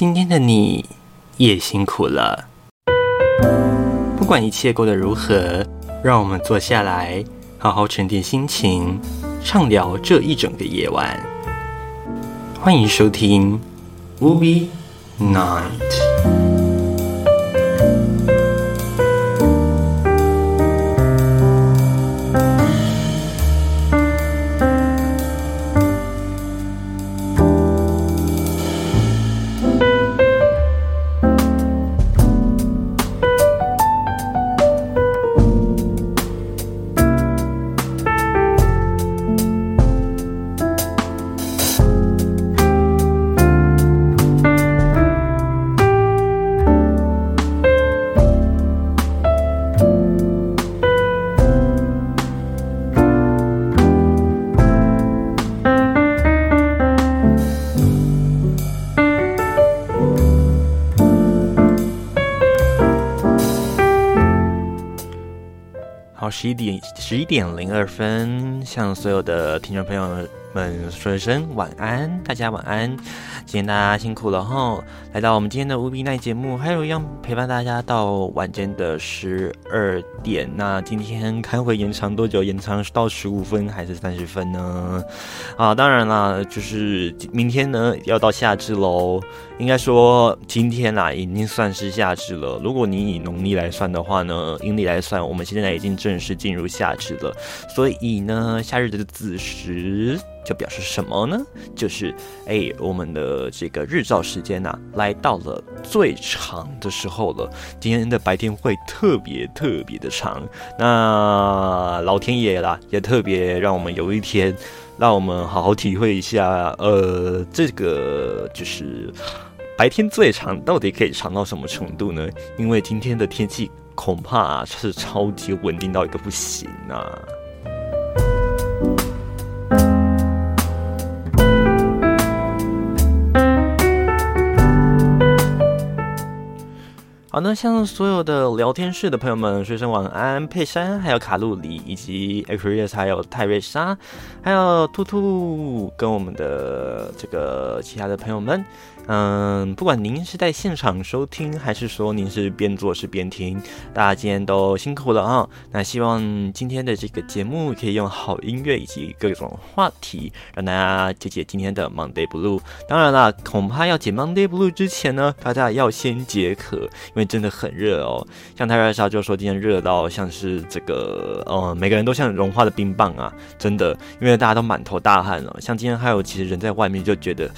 今天的你也辛苦了。不管一切过得如何，让我们坐下来，好好沉淀心情，畅聊这一整个夜晚。欢迎收听《Movie Night》。十一点十一点零二分，向所有的听众朋友们说一声晚安，大家晚安。今天大家辛苦了哈，来到我们今天的无比奈节目，还有一样陪伴大家到晚间的十二点。那今天开会延长多久？延长到十五分还是三十分呢？啊，当然啦，就是明天呢要到夏至喽。应该说今天啦已经算是夏至了。如果你以农历来算的话呢，阴历来算，我们现在已经正式进入夏至了。所以呢，夏日的子时。就表示什么呢？就是哎，我们的这个日照时间呐，来到了最长的时候了。今天的白天会特别特别的长，那老天爷啦，也特别让我们有一天，让我们好好体会一下，呃，这个就是白天最长到底可以长到什么程度呢？因为今天的天气恐怕是超级稳定到一个不行啊。好，那向所有的聊天室的朋友们说声晚安，佩珊，还有卡路里，以及 Aquarius，还有泰瑞莎，还有兔兔，跟我们的这个其他的朋友们。嗯，不管您是在现场收听，还是说您是边做事边听，大家今天都辛苦了啊！那希望今天的这个节目可以用好音乐以及各种话题，让大家解解今天的 Monday Blue。当然啦，恐怕要解 Monday Blue 之前呢，大家要先解渴，因为真的很热哦。像泰瑞莎就说今天热到像是这个，呃，每个人都像融化的冰棒啊，真的，因为大家都满头大汗了。像今天还有其实人在外面就觉得，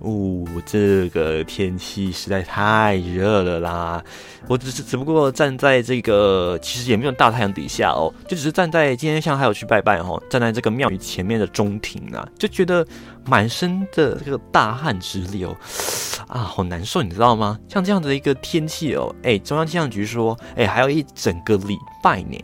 呜，这。这个天气实在太热了啦！我只是只不过站在这个，其实也没有大太阳底下哦，就只是站在今天像还有去拜拜哦，站在这个庙宇前面的中庭啊，就觉得满身的这个大汗直流啊，好难受，你知道吗？像这样的一个天气哦，哎，中央气象局说，哎，还有一整个礼拜呢。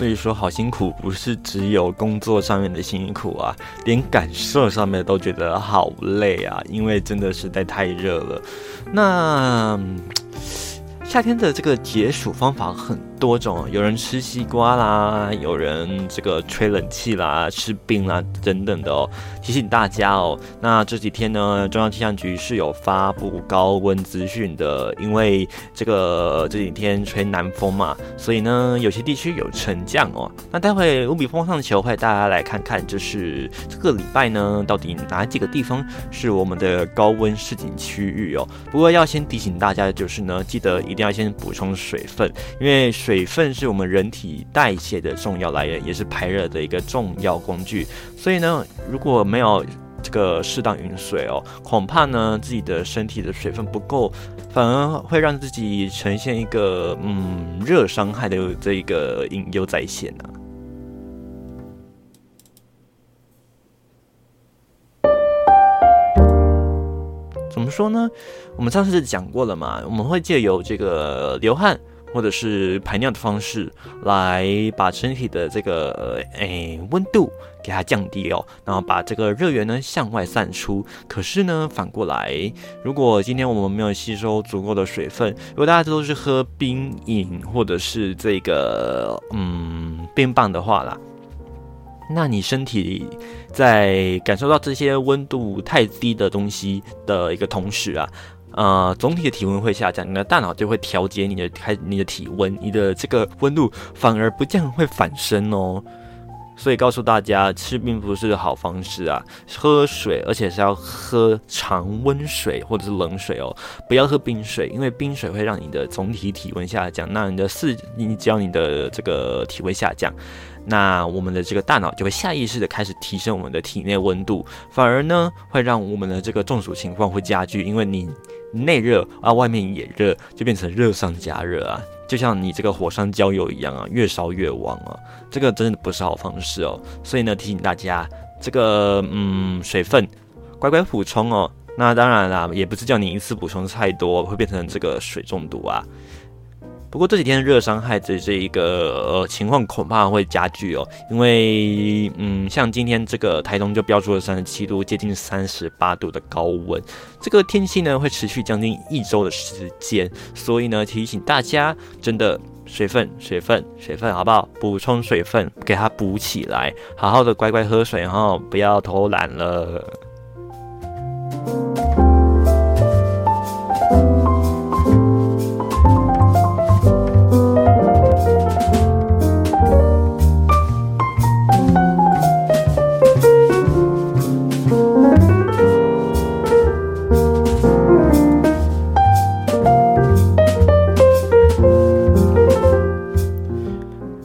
所以说，好辛苦，不是只有工作上面的辛苦啊，连感受上面都觉得好累啊，因为真的实在太热了。那夏天的这个解暑方法很。多种，有人吃西瓜啦，有人这个吹冷气啦，吃冰啦等等的哦。提醒大家哦，那这几天呢，中央气象局是有发布高温资讯的，因为这个这几天吹南风嘛，所以呢，有些地区有沉降哦。那待会无比风上球会大家来看看，就是这个礼拜呢，到底哪几个地方是我们的高温市井区域哦？不过要先提醒大家的就是呢，记得一定要先补充水分，因为水。水分是我们人体代谢的重要来源，也是排热的一个重要工具。所以呢，如果没有这个适当饮水哦，恐怕呢自己的身体的水分不够，反而会让自己呈现一个嗯热伤害的这一个隐忧在先呢。怎么说呢？我们上次讲过了嘛，我们会借由这个流汗。或者是排尿的方式，来把身体的这个诶温度给它降低哦，然后把这个热源呢向外散出。可是呢，反过来，如果今天我们没有吸收足够的水分，如果大家都是喝冰饮或者是这个嗯冰棒的话啦，那你身体在感受到这些温度太低的东西的一个同时啊。呃，总体的体温会下降，你的大脑就会调节你的开你的体温，你的这个温度反而不降会反升哦。所以告诉大家，吃并不是好方式啊。喝水，而且是要喝常温水或者是冷水哦，不要喝冰水，因为冰水会让你的总体体温下降。那你的四，你只要你的这个体温下降，那我们的这个大脑就会下意识的开始提升我们的体内温度，反而呢会让我们的这个中暑情况会加剧，因为你。内热啊，外面也热，就变成热上加热啊，就像你这个火上浇油一样啊，越烧越旺啊，这个真的不是好方式哦。所以呢，提醒大家，这个嗯，水分乖乖补充哦。那当然啦，也不是叫你一次补充太多，会变成这个水中毒啊。不过这几天热伤害的这一个呃情况恐怕会加剧哦，因为嗯，像今天这个台东就标出了三十七度，接近三十八度的高温，这个天气呢会持续将近一周的时间，所以呢提醒大家，真的水分、水分、水分，好不好？补充水分，给它补起来，好好的乖乖喝水哈，不要偷懒了。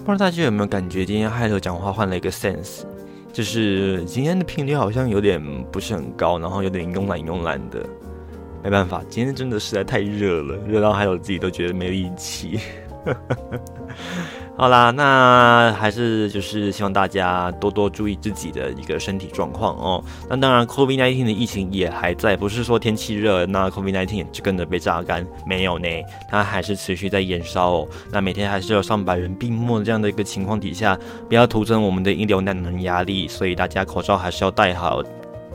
不知道大家有没有感觉今天嗨头讲话换了一个 sense？就是今天的频率好像有点不是很高，然后有点慵懒慵懒的。没办法，今天真的实在太热了，热到还有自己都觉得没力气。好啦，那还是就是希望大家多多注意自己的一个身体状况哦。那当然，COVID-19 的疫情也还在，不是说天气热，那 COVID-19 也就跟着被榨干，没有呢，它还是持续在燃烧哦。那每天还是有上百人病没这样的一个情况底下，不要徒增我们的医疗难能压力，所以大家口罩还是要戴好，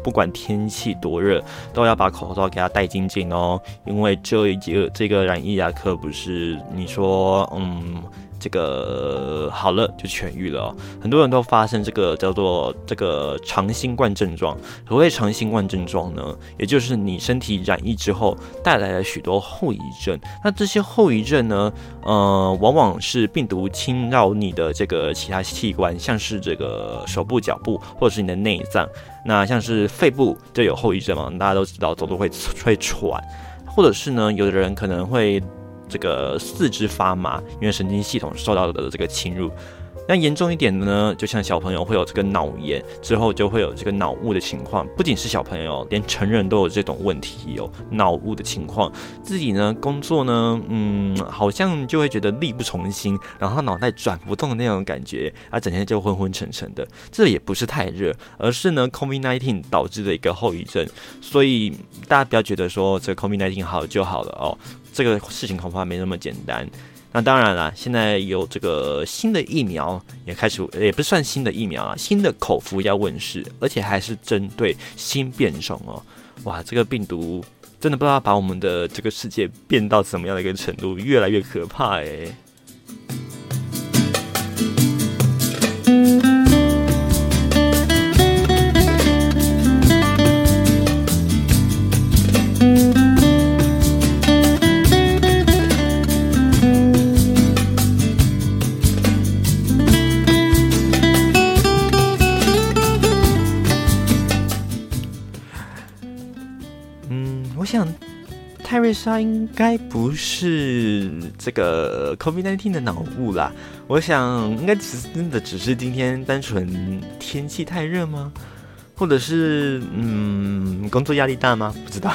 不管天气多热，都要把口罩给它戴紧紧哦，因为这一个这个染疫啊，可不是你说嗯。这个好了就痊愈了，很多人都发生这个叫做这个长新冠症状。何谓长新冠症状呢？也就是你身体染疫之后带来了许多后遗症。那这些后遗症呢，呃，往往是病毒侵扰你的这个其他器官，像是这个手部、脚部，或者是你的内脏。那像是肺部就有后遗症嘛，大家都知道，走路会会喘，或者是呢，有的人可能会。这个四肢发麻，因为神经系统受到的这个侵入。那严重一点的呢，就像小朋友会有这个脑炎，之后就会有这个脑雾的情况。不仅是小朋友，连成人都有这种问题，有脑雾的情况。自己呢，工作呢，嗯，好像就会觉得力不从心，然后脑袋转不动的那种感觉，啊，整天就昏昏沉沉的。这也不是太热，而是呢，COVID-19 导致的一个后遗症。所以大家不要觉得说这 COVID-19 好就好了哦。这个事情恐怕没那么简单。那当然了，现在有这个新的疫苗也开始，也不算新的疫苗啊，新的口服要问世，而且还是针对新变种哦。哇，这个病毒真的不知道把我们的这个世界变到什么样的一个程度，越来越可怕诶。我想，泰瑞莎应该不是这个 COVID-19 的脑雾啦，我想应该只真的只是今天单纯天气太热吗？或者是嗯工作压力大吗？不知道，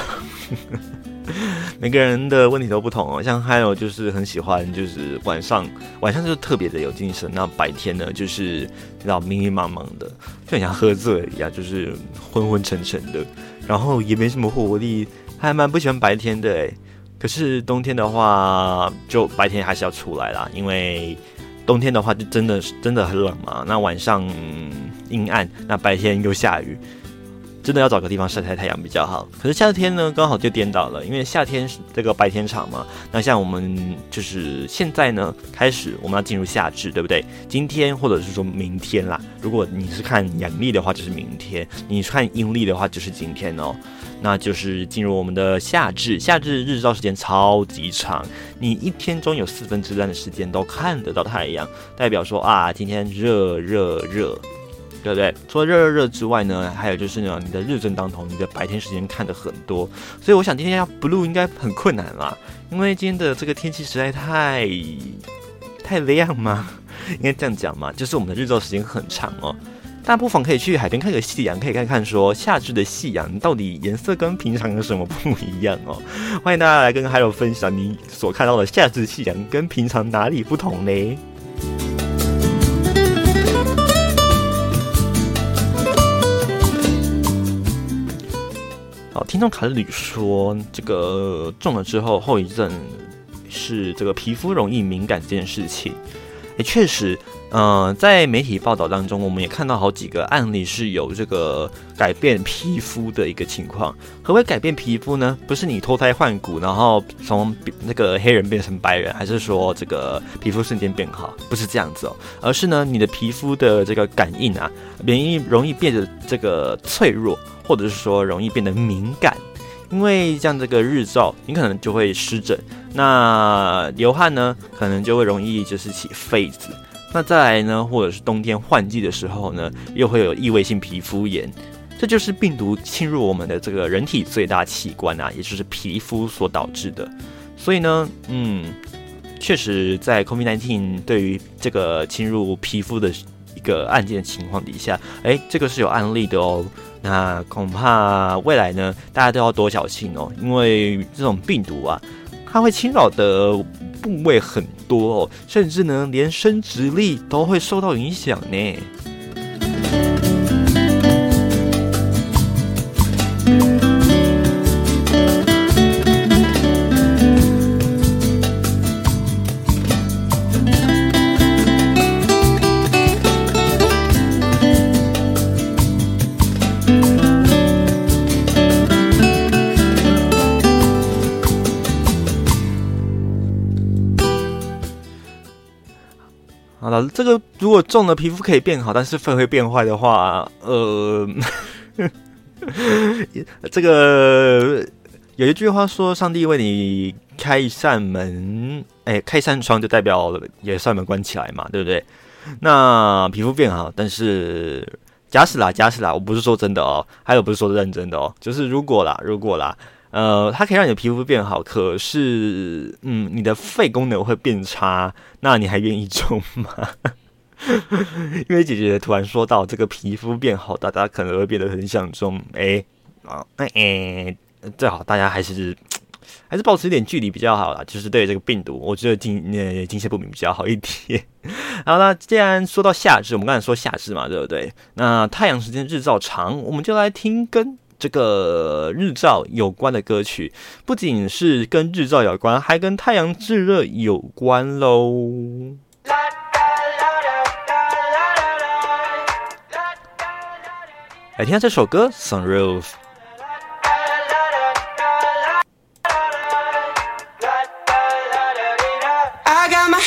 每个人的问题都不同哦。像还有就是很喜欢就是晚上晚上就特别的有精神，那白天呢就是知道迷迷茫茫的，就很像喝醉一样，就是昏昏沉沉的，然后也没什么活力。还蛮不喜欢白天的诶，可是冬天的话，就白天还是要出来啦，因为冬天的话就真的是真的很冷嘛。那晚上阴暗，那白天又下雨。真的要找个地方晒晒太阳比较好。可是夏天呢，刚好就颠倒了，因为夏天是这个白天长嘛。那像我们就是现在呢，开始我们要进入夏至，对不对？今天或者是说明天啦。如果你是看阳历的话，就是明天；你看阴历的话，就是今天哦。那就是进入我们的夏至。夏至日照时间超级长，你一天中有四分之三的时间都看得到太阳，代表说啊，今天热热热。对不对？除了热热热之外呢，还有就是呢，你的日正当头，你的白天时间看的很多，所以我想今天要 blue 应该很困难啦，因为今天的这个天气实在太太亮吗？应该这样讲嘛，就是我们的日照时间很长哦。大家不妨可以去海边看个夕阳，可以看看说夏至的夕阳到底颜色跟平常有什么不一样哦。欢迎大家来跟还有分享你所看到的夏至夕阳跟平常哪里不同呢？听众卡里说，这个中了之后后遗症是这个皮肤容易敏感这件事情。也确实，嗯，在媒体报道当中，我们也看到好几个案例是有这个改变皮肤的一个情况。何为改变皮肤呢？不是你脱胎换骨，然后从那个黑人变成白人，还是说这个皮肤瞬间变好？不是这样子哦，而是呢，你的皮肤的这个感应啊，免疫容易变得这个脆弱。或者是说容易变得敏感，因为像这个日照，你可能就会湿疹。那流汗呢，可能就会容易就是起痱子。那再来呢，或者是冬天换季的时候呢，又会有异位性皮肤炎。这就是病毒侵入我们的这个人体最大器官啊，也就是皮肤所导致的。所以呢，嗯，确实在 COVID-19 对于这个侵入皮肤的一个案件情况底下，哎，这个是有案例的哦。那恐怕未来呢，大家都要多小心哦，因为这种病毒啊，它会侵扰的部位很多哦，甚至呢，连生殖力都会受到影响呢。这个如果中了皮肤可以变好，但是肺会变坏的话，呃，这个有一句话说，上帝为你开一扇门，哎，开扇窗就代表也扇门关起来嘛，对不对？那皮肤变好，但是假使啦，假使啦，我不是说真的哦，还有不是说认真的哦，就是如果啦，如果啦。呃，它可以让你的皮肤变好，可是，嗯，你的肺功能会变差，那你还愿意种吗？因为姐姐突然说到这个皮肤变好，大家可能会变得很想种，哎，啊，哎，最好大家还是还是保持一点距离比较好啦。就是对这个病毒，我觉得惊呃惊吓不明比较好一点。好那既然说到夏至，我们刚才说夏至嘛，对不对？那太阳时间日照长，我们就来听跟。这个日照有关的歌曲，不仅是跟日照有关，还跟太阳炙热有关喽。来听下这首歌《Sunroof》。in my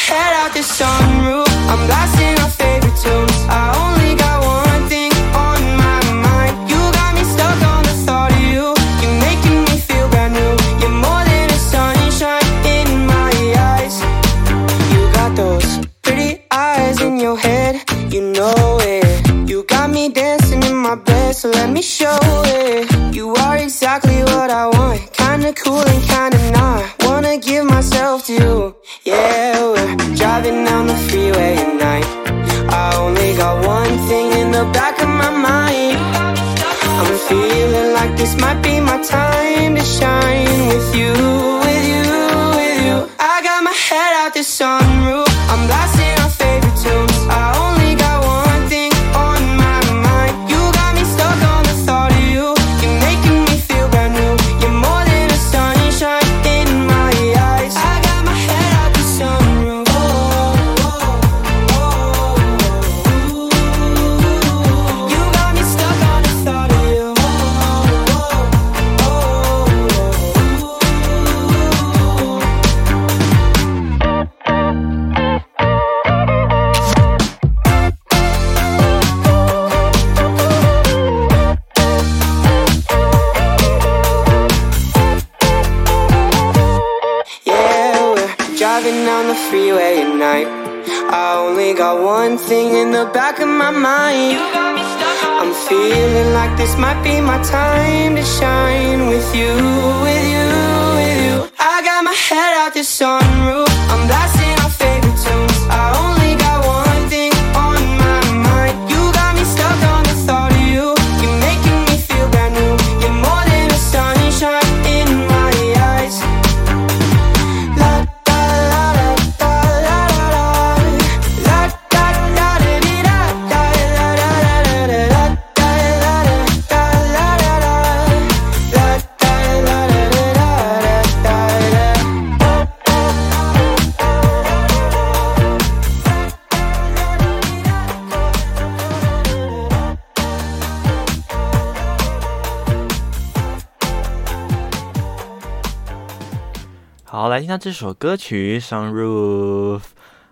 来听到这首歌曲《Sunroof》。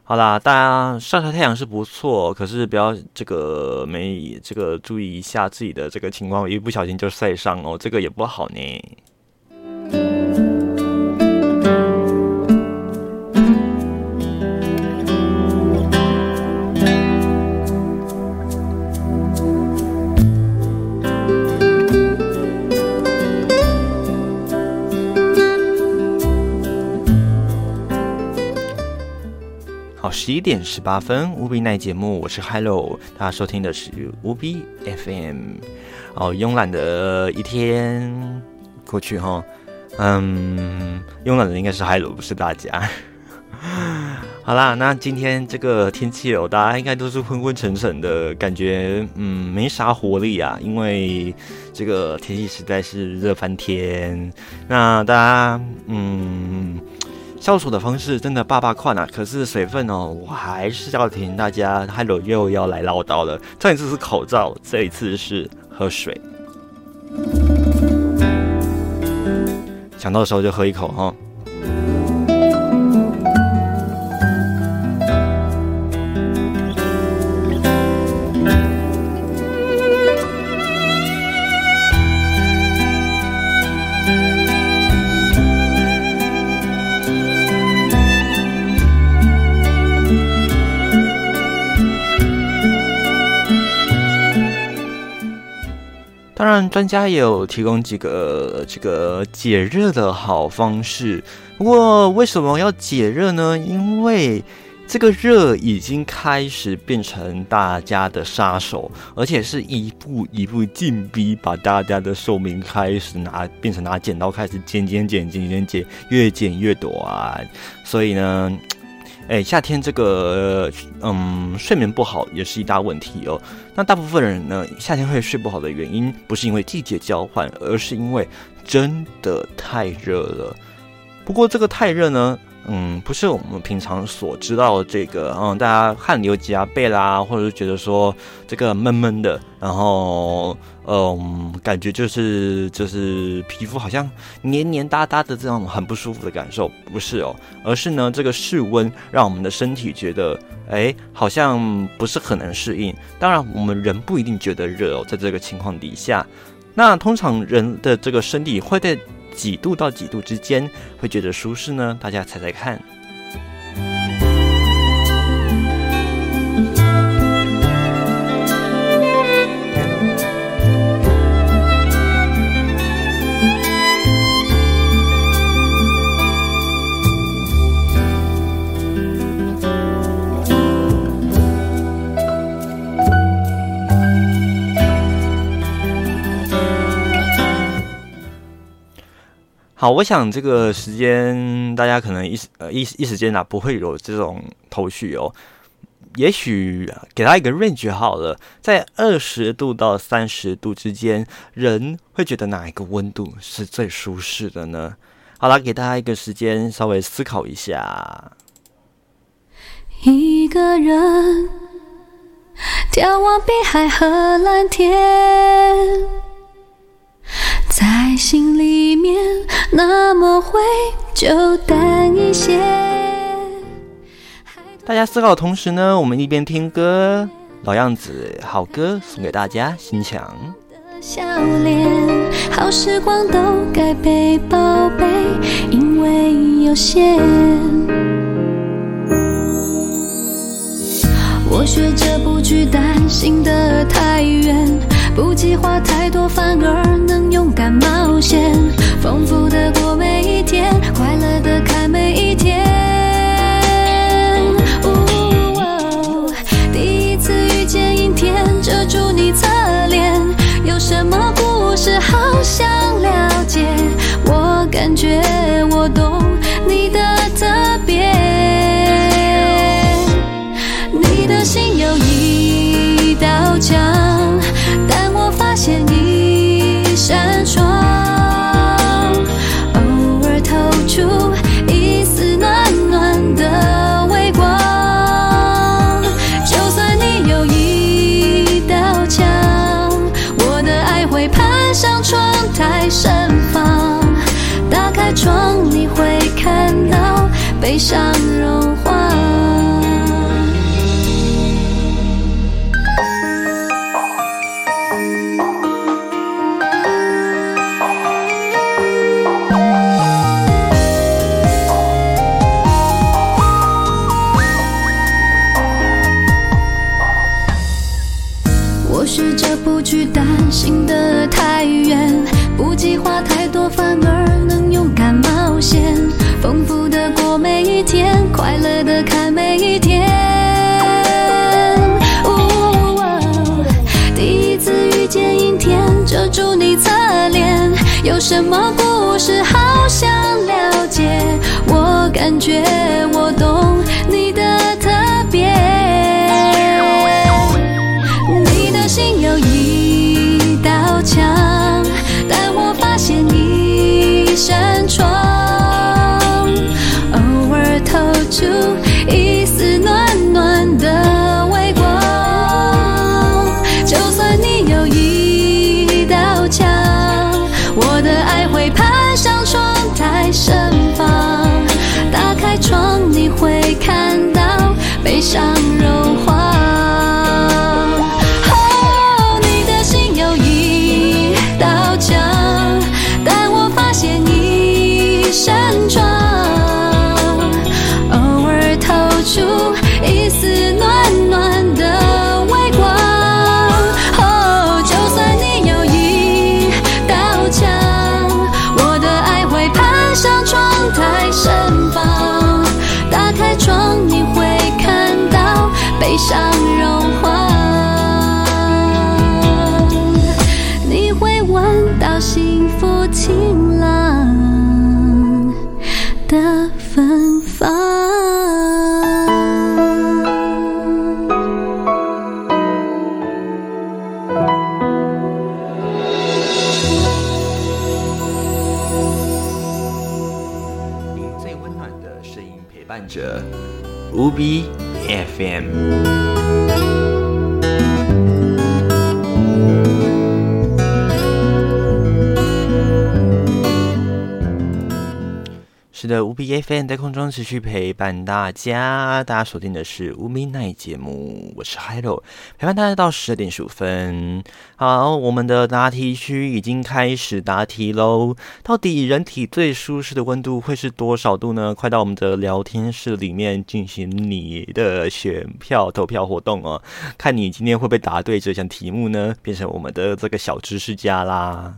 好啦，大家晒晒太阳是不错，可是不要这个没这个注意一下自己的这个情况，一不小心就晒伤哦，这个也不好呢。好，十一点十八分，无比奈节目，我是 Hello，大家收听的是无比 FM。哦，慵懒的一天过去哈，嗯，慵懒的应该是 Hello，不是大家。好啦，那今天这个天气哦，大家应该都是昏昏沉沉的感觉，嗯，没啥活力啊，因为这个天气实在是热翻天。那大家，嗯。消暑的方式真的爸爸快啊！可是水分哦，我还是要提醒大家，Hello 又要来唠叨了。上一次是口罩，这一次是喝水。想到的时候就喝一口哈。当然，专家也有提供几个这个解热的好方式。不过，为什么要解热呢？因为这个热已经开始变成大家的杀手，而且是一步一步进逼，把大家的寿命开始拿变成拿剪刀开始剪剪剪剪剪剪，越剪越短。所以呢。哎，夏天这个，嗯，睡眠不好也是一大问题哦。那大部分人呢，夏天会睡不好的原因，不是因为季节交换，而是因为真的太热了。不过这个太热呢，嗯，不是我们平常所知道的这个，嗯，大家汗流浃背啦，或者是觉得说这个闷闷的，然后，嗯，感觉就是就是皮肤好像黏黏哒哒的这种很不舒服的感受，不是哦，而是呢，这个室温让我们的身体觉得，哎，好像不是很能适应。当然，我们人不一定觉得热哦，在这个情况底下，那通常人的这个身体会在。几度到几度之间会觉得舒适呢？大家猜猜看。好，我想这个时间大家可能一时呃一一时间啊不会有这种头绪哦。也许给他一个 range 好了，在二十度到三十度之间，人会觉得哪一个温度是最舒适的呢？好了，给大家一个时间稍微思考一下。一个人眺望碧海和蓝天，在心里面那么灰，就淡一些。大家思考的同时呢，我们一边听歌，老样子，好歌送给大家，心墙。笑脸，好时光都该被宝贝，因为有限。我学着不去担心太远。不计划太多，反而能勇敢冒险，丰富的过每一天，快乐的看每一天。悲伤融悲伤伤 FM 在空中持续陪伴大家，大家锁定的是无名奈节目，我是 Hello，陪伴大家到十二点十五分。好，我们的答题区已经开始答题喽。到底人体最舒适的温度会是多少度呢？快到我们的聊天室里面进行你的选票投票活动哦，看你今天会不会答对这项题目呢？变成我们的这个小知识家啦。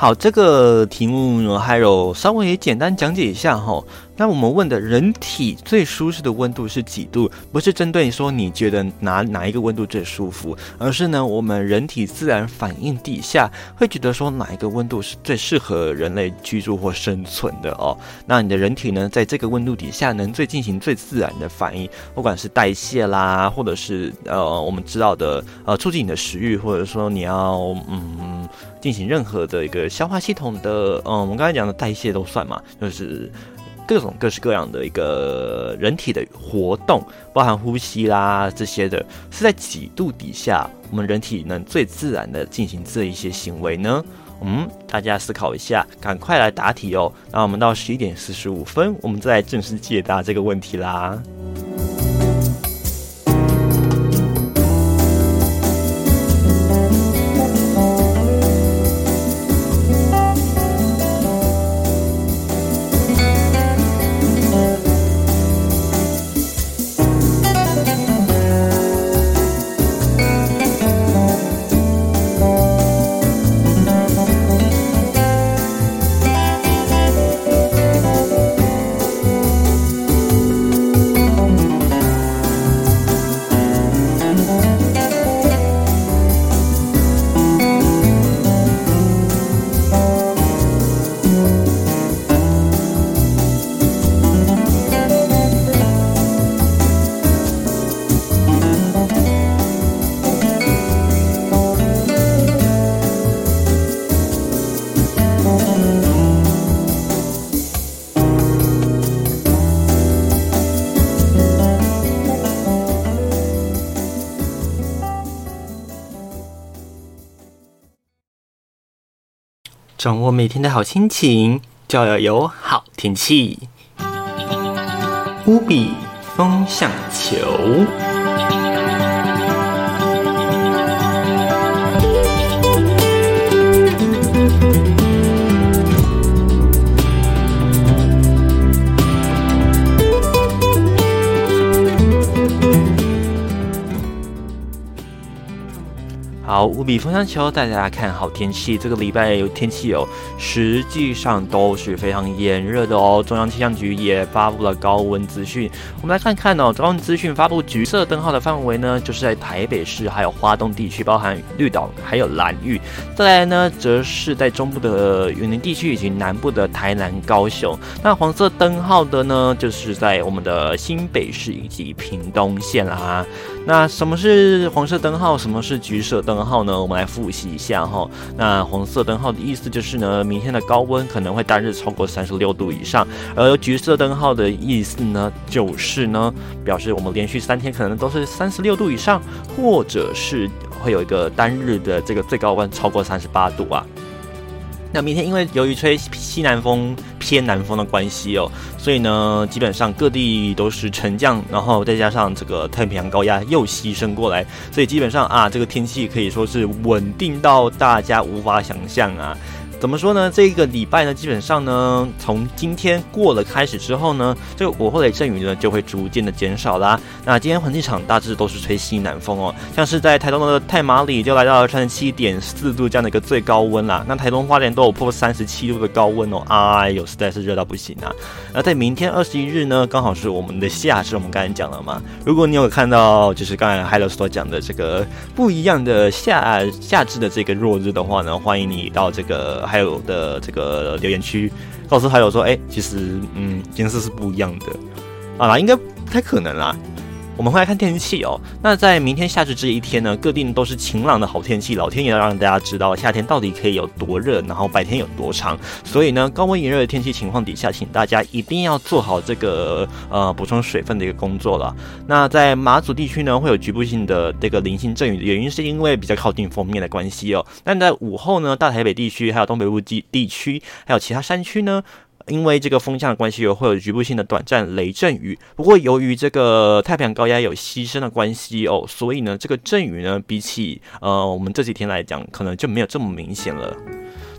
好，这个题目，还有稍微简单讲解一下哈。那我们问的人体最舒适的温度是几度？不是针对说你觉得哪哪一个温度最舒服，而是呢，我们人体自然反应底下会觉得说哪一个温度是最适合人类居住或生存的哦。那你的人体呢，在这个温度底下能最进行最自然的反应，不管是代谢啦，或者是呃我们知道的呃促进你的食欲，或者说你要嗯进行任何的一个消化系统的，嗯，我们刚才讲的代谢都算嘛，就是各种各式各样的一个人体的活动，包含呼吸啦这些的，是在几度底下，我们人体能最自然的进行这一些行为呢？嗯，大家思考一下，赶快来答题哦。那我们到十一点四十五分，我们再正式解答这个问题啦。我每天的好心情，就要有好天气。乌比风向球。好，无比风向球带大家看好天气。这个礼拜有天气哦，实际上都是非常炎热的哦。中央气象局也发布了高温资讯。我们来看看哦，高温资讯发布橘色灯号的范围呢，就是在台北市还有花东地区，包含绿岛还有蓝屿。再来呢，则是在中部的云林地区以及南部的台南、高雄。那黄色灯号的呢，就是在我们的新北市以及屏东县啦。那什么是黄色灯号？什么是橘色灯号呢？我们来复习一下哈。那黄色灯号的意思就是呢，明天的高温可能会单日超过三十六度以上；而橘色灯号的意思呢，就是呢，表示我们连续三天可能都是三十六度以上，或者是会有一个单日的这个最高温超过三十八度啊。那明天因为由于吹西南风偏南风的关系哦，所以呢，基本上各地都是沉降，然后再加上这个太平洋高压又牺牲过来，所以基本上啊，这个天气可以说是稳定到大家无法想象啊。怎么说呢？这个礼拜呢，基本上呢，从今天过了开始之后呢，这个午后雷阵雨呢就会逐渐的减少啦。那今天环境场大致都是吹西南风哦，像是在台东的太马里就来到了三十七点四度这样的一个最高温啦。那台东花莲都有破三十七度的高温哦，哎呦，实在是热到不行啊。那在明天二十一日呢，刚好是我们的夏至，我们刚才讲了嘛。如果你有看到就是刚才 Hello 所讲的这个不一样的夏夏至的这个落日的话呢，欢迎你到这个。还有的这个留言区，告诉还有说，哎，其实，嗯，颜色是不一样的，啊，应该不太可能啦。我们会来看天气哦。那在明天夏至这一天呢，各地都是晴朗的好天气。老天爷要让大家知道夏天到底可以有多热，然后白天有多长。所以呢，高温炎热的天气情况底下，请大家一定要做好这个呃补充水分的一个工作了。那在马祖地区呢，会有局部性的这个零星阵雨原因，是因为比较靠近封面的关系哦。但在午后呢，大台北地区还有东北部地地区，还有其他山区呢。因为这个风向的关系，有会有局部性的短暂雷阵雨。不过由于这个太平洋高压有牺牲的关系哦，所以呢，这个阵雨呢，比起呃我们这几天来讲，可能就没有这么明显了。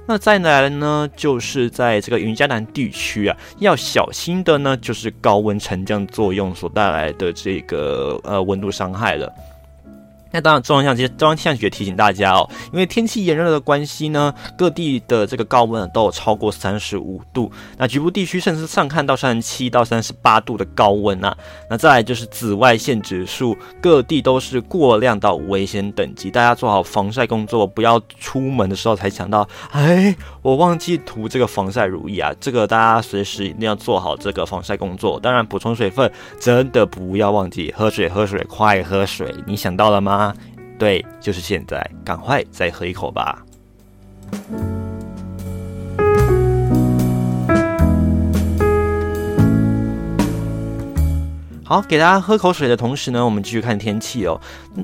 那再来呢，就是在这个云嘉南地区啊，要小心的呢，就是高温沉降作用所带来的这个呃温度伤害了。那当然，中央气象中央气象局也提醒大家哦，因为天气炎热的关系呢，各地的这个高温都有超过三十五度，那局部地区甚至上看到三十七到三十八度的高温啊。那再来就是紫外线指数，各地都是过量到危险等级，大家做好防晒工作，不要出门的时候才想到，哎，我忘记涂这个防晒乳液啊。这个大家随时一定要做好这个防晒工作，当然补充水分，真的不要忘记喝水，喝水，快喝水，你想到了吗？啊对就是现在赶快再喝一口吧。好给大家喝口水的同时呢我们继续看天气哦。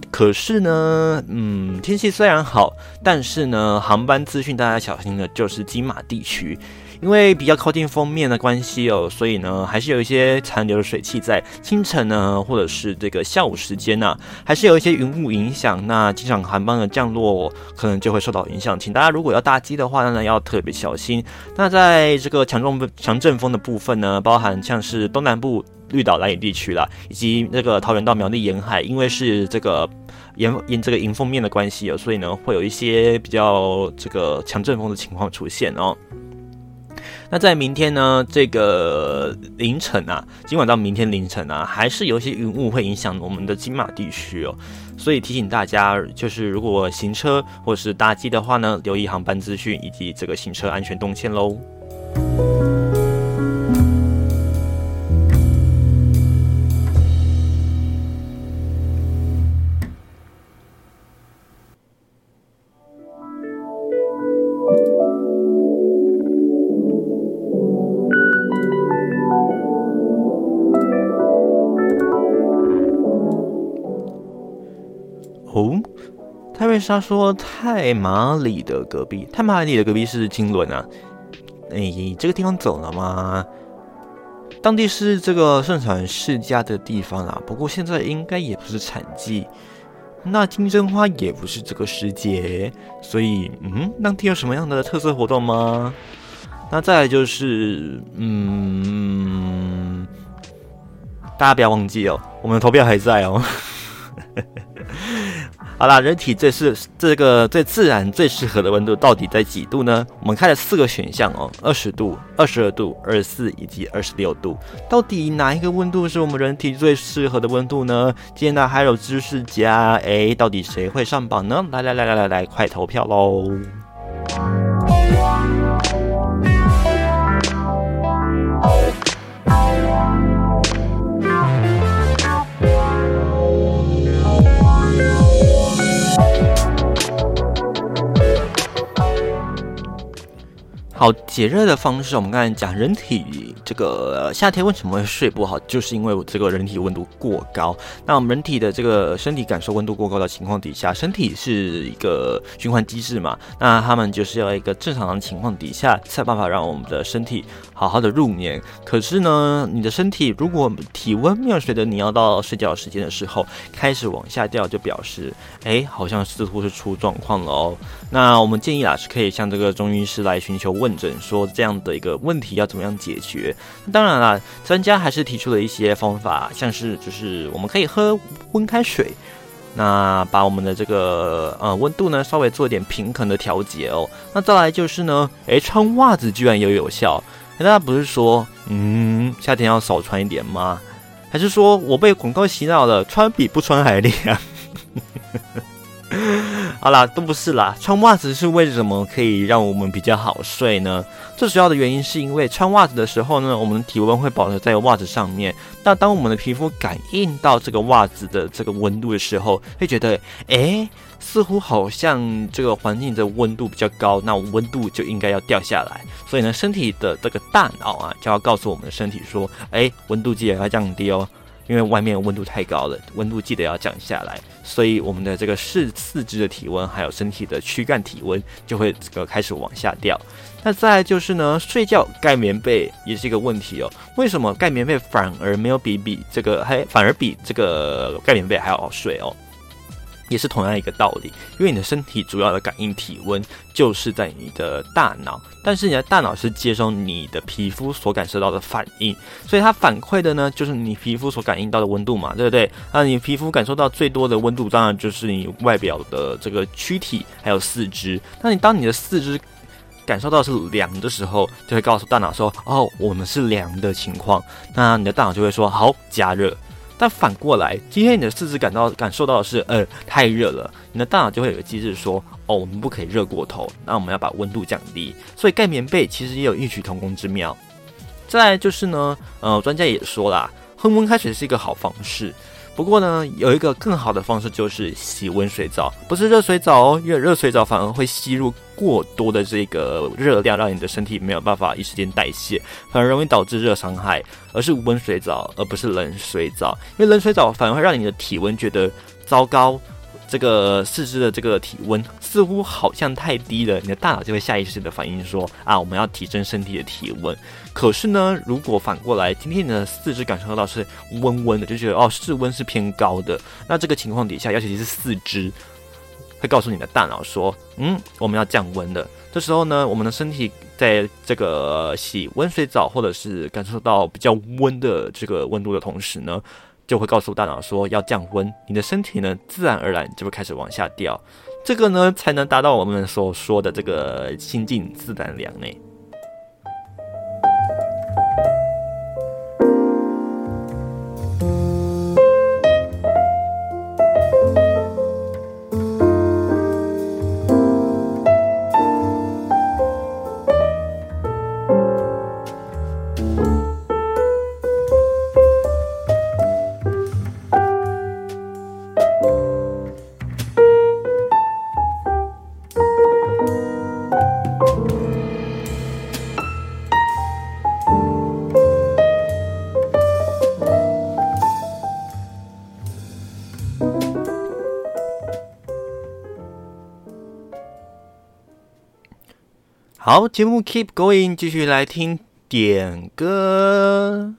可是呢嗯天气虽然好但是呢航班资讯大家小心的就是金马地区。因为比较靠近封面的关系哦，所以呢，还是有一些残留的水汽在清晨呢，或者是这个下午时间呢，还是有一些云雾影响。那机场航班的降落可能就会受到影响，请大家如果要搭机的话呢，要特别小心。那在这个强中强阵风的部分呢，包含像是东南部绿岛、蓝屿地区啦，以及那个桃园到苗栗沿海，因为是这个沿沿这个迎风面的关系哦，所以呢，会有一些比较这个强阵风的情况出现哦。那在明天呢？这个凌晨啊，今晚到明天凌晨啊，还是有一些云雾会影响我们的金马地区哦。所以提醒大家，就是如果行车或是搭机的话呢，留意航班资讯以及这个行车安全动线喽。泰瑞莎说泰马里的隔壁，泰马里的隔壁是金轮啊。哎，这个地方走了吗？当地是这个盛产世家的地方啦，不过现在应该也不是产季。那金针花也不是这个时节，所以嗯，当地有什么样的特色活动吗？那再来就是，嗯，大家不要忘记哦，我们的投票还在哦。好啦，人体最是这个最自然、最适合的温度到底在几度呢？我们开了四个选项哦：二十度、二十二度、二十四以及二十六度。到底哪一个温度是我们人体最适合的温度呢？今天呢还有知识家，哎，到底谁会上榜呢？来来来来来来，快投票喽！好解热的方式，我们刚才讲人体这个夏天为什么会睡不好，就是因为我这个人体温度过高。那我们人体的这个身体感受温度过高的情况底下，身体是一个循环机制嘛，那他们就是要一个正常的情况底下，才有办法让我们的身体好好的入眠。可是呢，你的身体如果体温没有随着你要到睡觉时间的时候开始往下掉，就表示哎，好像似乎是出状况了哦。那我们建议啊，是可以向这个中医师来寻求问诊，说这样的一个问题要怎么样解决。当然啦，专家还是提出了一些方法，像是就是我们可以喝温开水，那把我们的这个呃温度呢稍微做一点平衡的调节哦。那再来就是呢，诶，穿袜子居然也有效。大家不是说嗯夏天要少穿一点吗？还是说我被广告洗脑了，穿比不穿还凉？好啦，都不是啦。穿袜子是为什么可以让我们比较好睡呢？最主要的原因是因为穿袜子的时候呢，我们的体温会保持在袜子上面。那当我们的皮肤感应到这个袜子的这个温度的时候，会觉得，哎，似乎好像这个环境的温度比较高，那温度就应该要掉下来。所以呢，身体的这个大脑啊，就要告诉我们的身体说，哎，温度记得要降低哦。因为外面温度太高了，温度记得要降下来，所以我们的这个四四肢的体温，还有身体的躯干体温就会这个开始往下掉。那再就是呢，睡觉盖棉被也是一个问题哦。为什么盖棉被反而没有比比这个还反而比这个盖棉被还要好睡哦？也是同样一个道理，因为你的身体主要的感应体温就是在你的大脑，但是你的大脑是接收你的皮肤所感受到的反应，所以它反馈的呢就是你皮肤所感应到的温度嘛，对不对？那你皮肤感受到最多的温度，当然就是你外表的这个躯体还有四肢。那你当你的四肢感受到是凉的时候，就会告诉大脑说：“哦，我们是凉的情况。”那你的大脑就会说：“好，加热。”但反过来，今天你的四肢感到感受到的是，呃，太热了，你的大脑就会有个机制说，哦，我们不可以热过头，那我们要把温度降低。所以盖棉被其实也有异曲同工之妙。再来就是呢，呃，专家也说啦，喝温开水是一个好方式。不过呢，有一个更好的方式就是洗温水澡，不是热水澡哦，因为热水澡反而会吸入过多的这个热量，让你的身体没有办法一时间代谢，反而容易导致热伤害。而是温水澡，而不是冷水澡，因为冷水澡反而会让你的体温觉得糟糕。这个四肢的这个体温似乎好像太低了，你的大脑就会下意识的反应说啊，我们要提升身体的体温。可是呢，如果反过来，今天你的四肢感受到是温温的，就觉得哦，室温是偏高的，那这个情况底下，尤其是四肢，会告诉你的大脑说，嗯，我们要降温的。这时候呢，我们的身体在这个洗温水澡或者是感受到比较温的这个温度的同时呢。就会告诉大脑说要降温，你的身体呢自然而然就会开始往下掉，这个呢才能达到我们所说的这个心静自然凉呢。好，节目 keep going，继续来听点歌。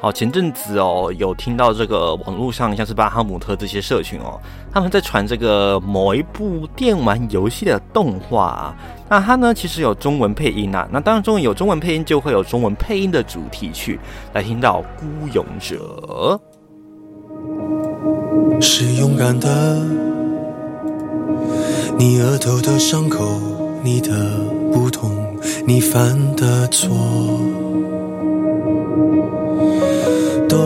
好，前阵子哦，有听到这个网络上像是巴哈姆特这些社群哦，他们在传这个某一部电玩游戏的动画，那它呢其实有中文配音啊，那当然中文有中文配音，就会有中文配音的主题曲，来听到《孤勇者》。是勇敢的，你额头的伤口，你的不同，你犯的错，都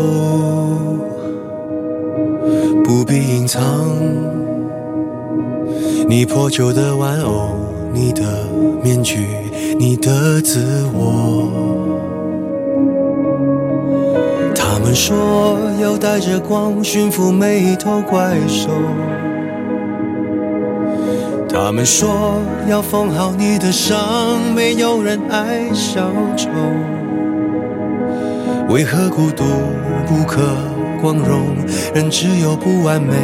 不必隐藏。你破旧的玩偶，你的面具，你的自我。他们说要带着光驯服每一头怪兽。他们说要缝好你的伤，没有人爱小丑。为何孤独不可光荣？人只有不完美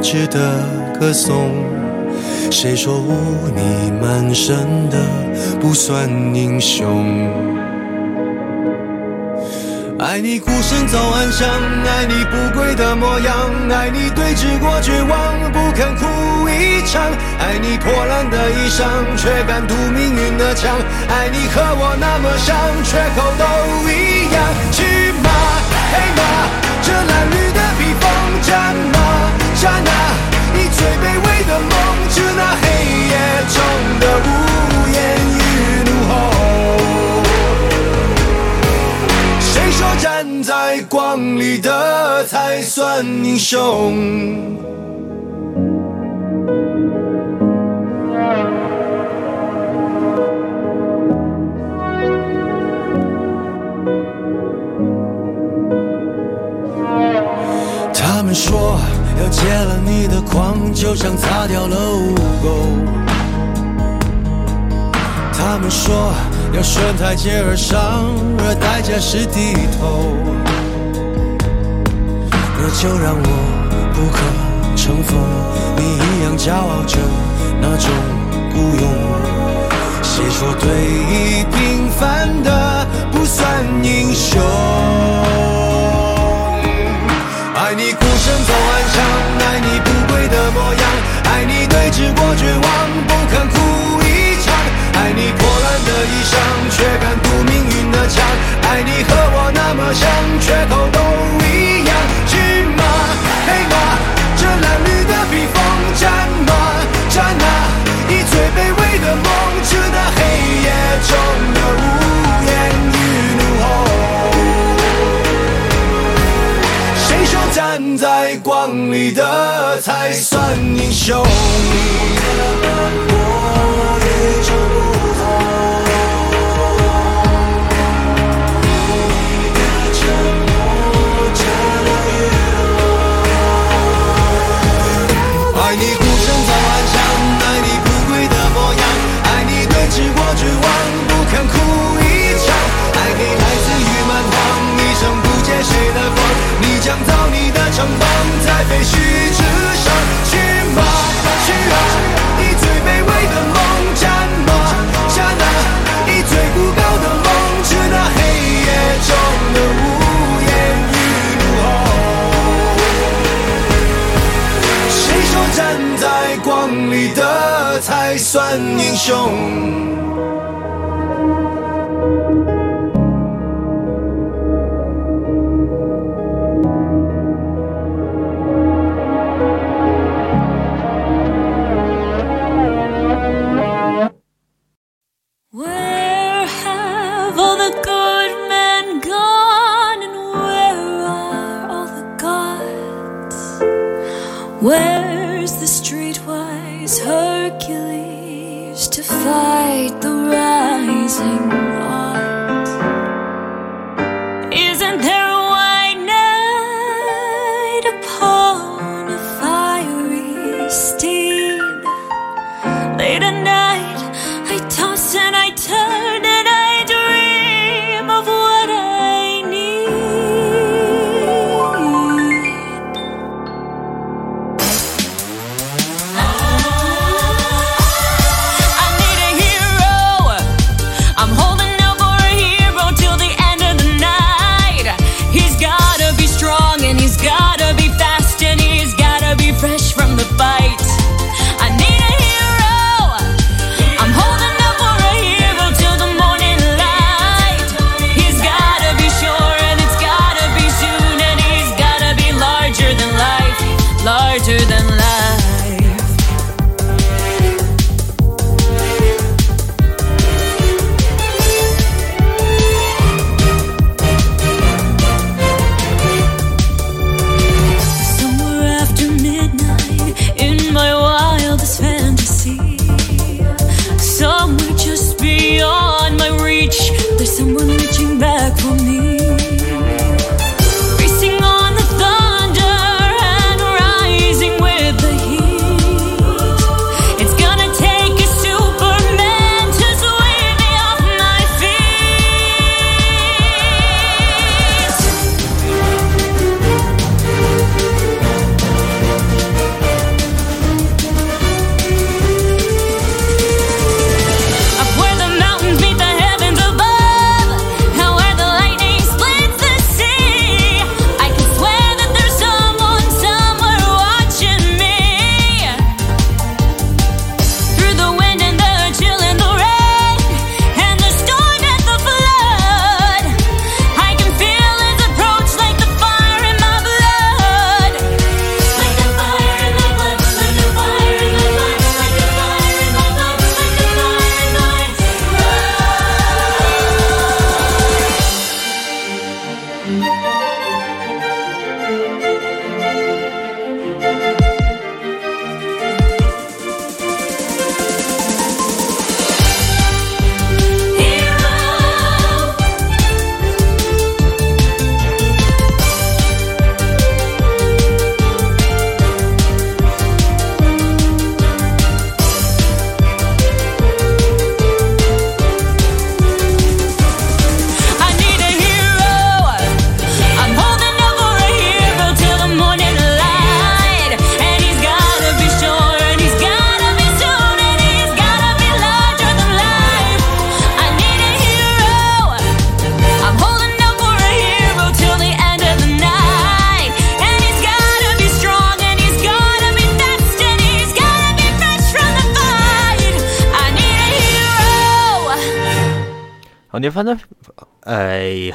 值得歌颂。谁说污泥满身的不算英雄？爱你孤身走暗巷，爱你不跪的模样，爱你对峙过绝望，不肯哭一场，爱你破烂的衣裳，却敢堵命运的枪，爱你和我那么像，缺口都一样。去马黑马，这褴褛的披风，战马战啊，你最卑微的梦，致那黑夜中的在光里的才算英雄。他们说要戒了你的狂，就像擦掉了污垢。他们说。要顺台阶而上，而代价是低头。那就让我不可乘风，你一样骄傲着那种孤勇。谁说对弈平凡的不算英雄？爱你孤身走暗巷，爱你不跪的模样，爱你对峙过绝望，不肯哭一，爱你破烂的衣裳。却敢堵命运的枪，爱你和我那么像，缺口都一样。骏马，黑马，这褴褛的披风，战马，战啊！以最卑微的梦，致那黑夜中的无言与怒吼。谁说站在光里的才算英雄？成败在废墟之上去吗去啊以最卑微的梦战马战那以最孤高的梦致那黑夜中的呜咽与怒吼谁说站在光里的才算英雄？Well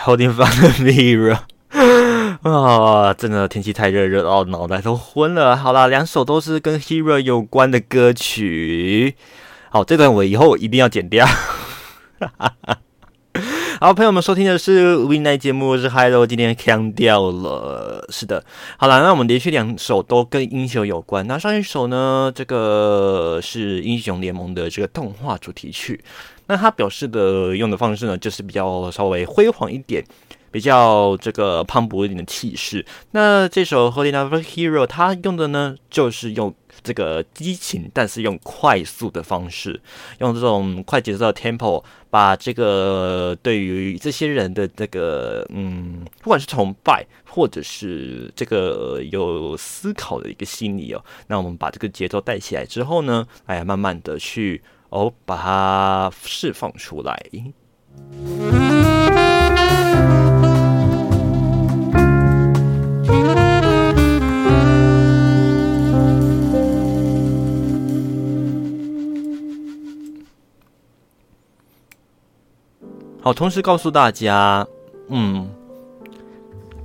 哎，好年番的 Mirror 啊，真的天气太热，热到脑袋都昏了。好啦，两首都是跟 Hero 有关的歌曲。好，这段我以后一定要剪掉。好，朋友们，收听的是 Win 奈节目，我是 Hello，今天腔掉了。是的，好了，那我们连续两首都跟英雄有关。那上一首呢，这个是英雄联盟的这个动画主题曲。那他表示的用的方式呢，就是比较稍微辉煌一点，比较这个磅礴一点的气势。那这首《Holding Out for Hero》他用的呢，就是用这个激情，但是用快速的方式，用这种快节奏的 tempo，把这个对于这些人的这个嗯，不管是崇拜或者是这个有思考的一个心理哦，那我们把这个节奏带起来之后呢，哎，慢慢的去哦把它释放出来。好同时告诉大家嗯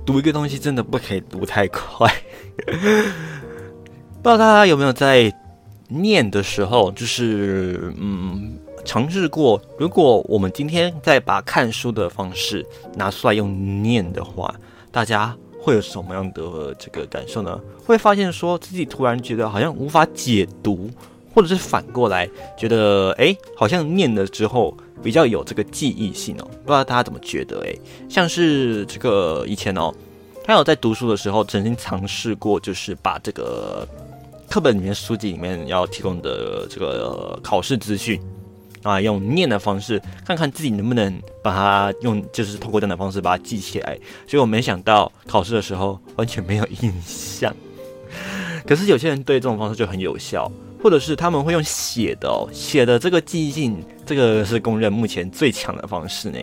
读一个东西真的不可以读太快。不知道大家有没有在念的时候，就是嗯，尝试过，如果我们今天再把看书的方式拿出来用念的话，大家会有什么样的这个感受呢？会发现说自己突然觉得好像无法解读，或者是反过来觉得，哎，好像念了之后比较有这个记忆性哦。不知道大家怎么觉得？哎，像是这个以前哦，他有在读书的时候曾经尝试过，就是把这个。课本里面、书籍里面要提供的这个考试资讯啊，用念的方式，看看自己能不能把它用，就是透过这样的方式把它记起来。所以我没想到考试的时候完全没有印象。可是有些人对这种方式就很有效，或者是他们会用写的哦，写的这个记忆性，这个是公认目前最强的方式呢。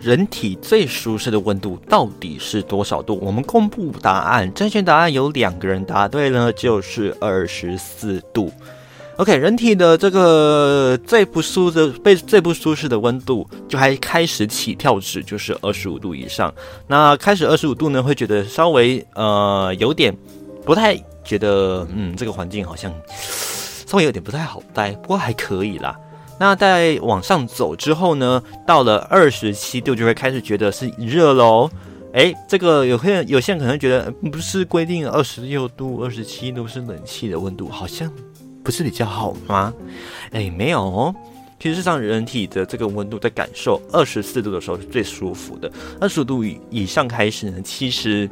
人体最舒适的温度到底是多少度？我们公布答案，正确答案有两个人答对了，就是二十四度。OK，人体的这个最不舒的被最不舒适的温度，就还开始起跳值，就是二十五度以上。那开始二十五度呢，会觉得稍微呃有点不太觉得，嗯，这个环境好像稍微有点不太好待，不过还可以啦。那在往上走之后呢，到了二十七度就会开始觉得是热喽。诶，这个有些人有些人可能觉得不是规定二十六度、二十七度是冷气的温度，好像不是比较好吗？诶，没有哦。其实上人体的这个温度在感受二十四度的时候是最舒服的，二十度以以上开始呢，其实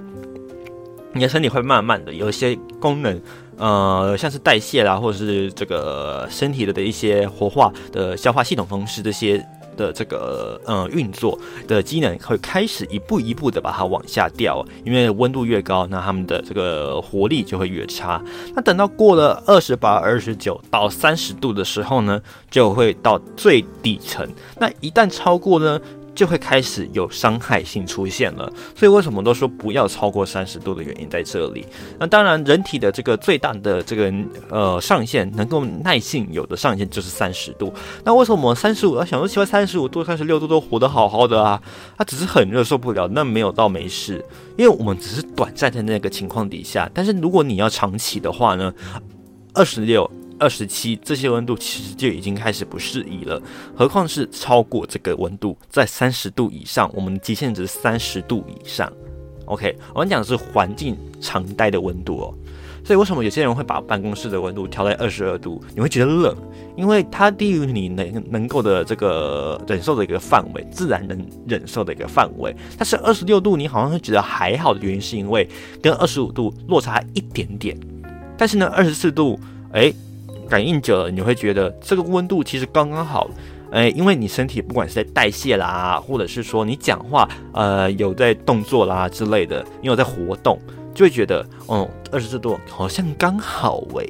你的身体会慢慢的有一些功能。呃，像是代谢啦，或者是这个身体的的一些活化的消化系统方式，这些的这个呃运作的机能会开始一步一步的把它往下掉，因为温度越高，那他们的这个活力就会越差。那等到过了二十八、二十九到三十度的时候呢，就会到最底层。那一旦超过呢？就会开始有伤害性出现了，所以为什么都说不要超过三十度的原因在这里。那当然，人体的这个最大的这个呃上限，能够耐性有的上限就是三十度。那为什么三十五要想说，奇怪，三十五度、三十六度都活得好好的啊？它只是很热受不了，那没有到没事，因为我们只是短暂在那个情况底下。但是如果你要长期的话呢，二十六。二十七，这些温度其实就已经开始不适宜了，何况是超过这个温度，在三十度以上，我们极限值三十度以上。OK，我们讲的是环境常待的温度哦。所以为什么有些人会把办公室的温度调在二十二度？你会觉得冷，因为它低于你能能够的这个忍受的一个范围，自然能忍受的一个范围。但是二十六度，你好像会觉得还好的原因，是因为跟二十五度落差一点点。但是呢，二十四度，哎。感应久了，你会觉得这个温度其实刚刚好，哎，因为你身体不管是在代谢啦，或者是说你讲话，呃，有在动作啦之类的，你有在活动，就会觉得，哦，二十四度好像刚好喂。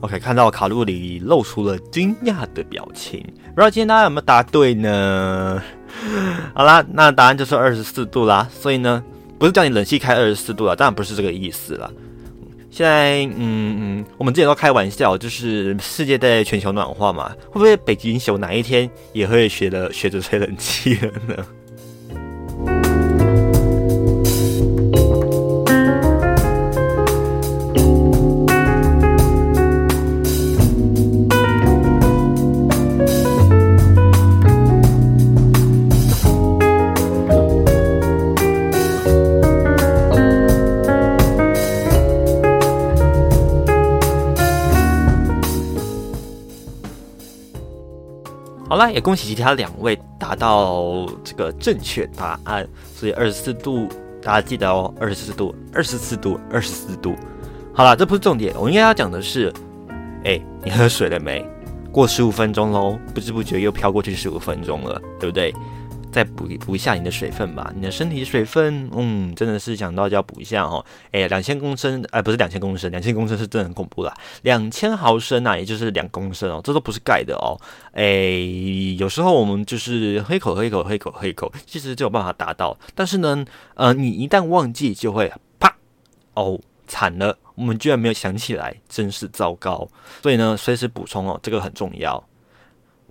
OK，看到卡路里露出了惊讶的表情，不知道今天大家有没有答对呢？好啦，那答案就是二十四度啦，所以呢。不是叫你冷气开二十四度了，当然不是这个意思了。现在，嗯嗯，我们之前都开玩笑，就是世界在全球暖化嘛，会不会北极熊哪一天也会学着学着吹冷气了呢？好啦，也恭喜其他两位达到这个正确答案。所以二十四度，大家记得哦，二十四度，二十四度，二十四度。好啦，这不是重点，我应该要讲的是，哎，你喝水了没？过十五分钟喽，不知不觉又飘过去十五分钟了，对不对？再补补一下你的水分吧，你的身体水分，嗯，真的是想到就要补一下哦。哎，两千公升，哎，不是两千公升，两千公升是真的很恐怖啦。两千毫升啊，也就是两公升哦，这都不是盖的哦。哎，有时候我们就是喝一口，喝一口，喝一口，喝一口，其实就有办法达到。但是呢，呃，你一旦忘记，就会啪，哦，惨了，我们居然没有想起来，真是糟糕。所以呢，随时补充哦，这个很重要。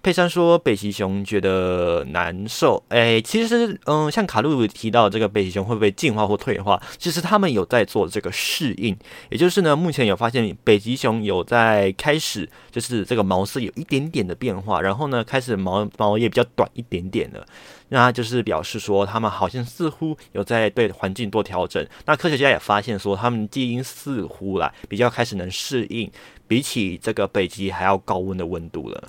佩珊说：“北极熊觉得难受。哎，其实，嗯，像卡路里提到这个北极熊会不会进化或退化，其实他们有在做这个适应。也就是呢，目前有发现北极熊有在开始，就是这个毛色有一点点的变化，然后呢，开始毛毛也比较短一点点了。那就是表示说，他们好像似乎有在对环境做调整。那科学家也发现说，他们基因似乎啦比较开始能适应，比起这个北极还要高温的温度了。”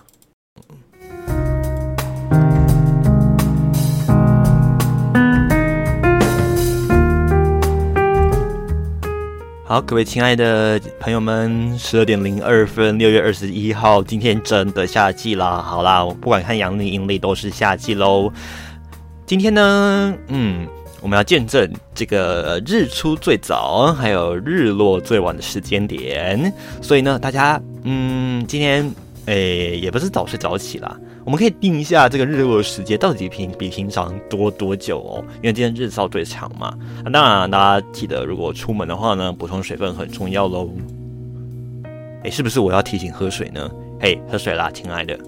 好，各位亲爱的朋友们，十二点零二分，六月二十一号，今天真的夏季啦！好啦，不管看阳历阴历都是夏季喽。今天呢，嗯，我们要见证这个日出最早，还有日落最晚的时间点，所以呢，大家，嗯，今天。诶，也不是早睡早起啦，我们可以定一下这个日落的时间到底平比平常多多久哦，因为今天日照最长嘛。那当然，大家记得如果出门的话呢，补充水分很重要喽。诶，是不是我要提醒喝水呢？嘿，喝水啦，亲爱的。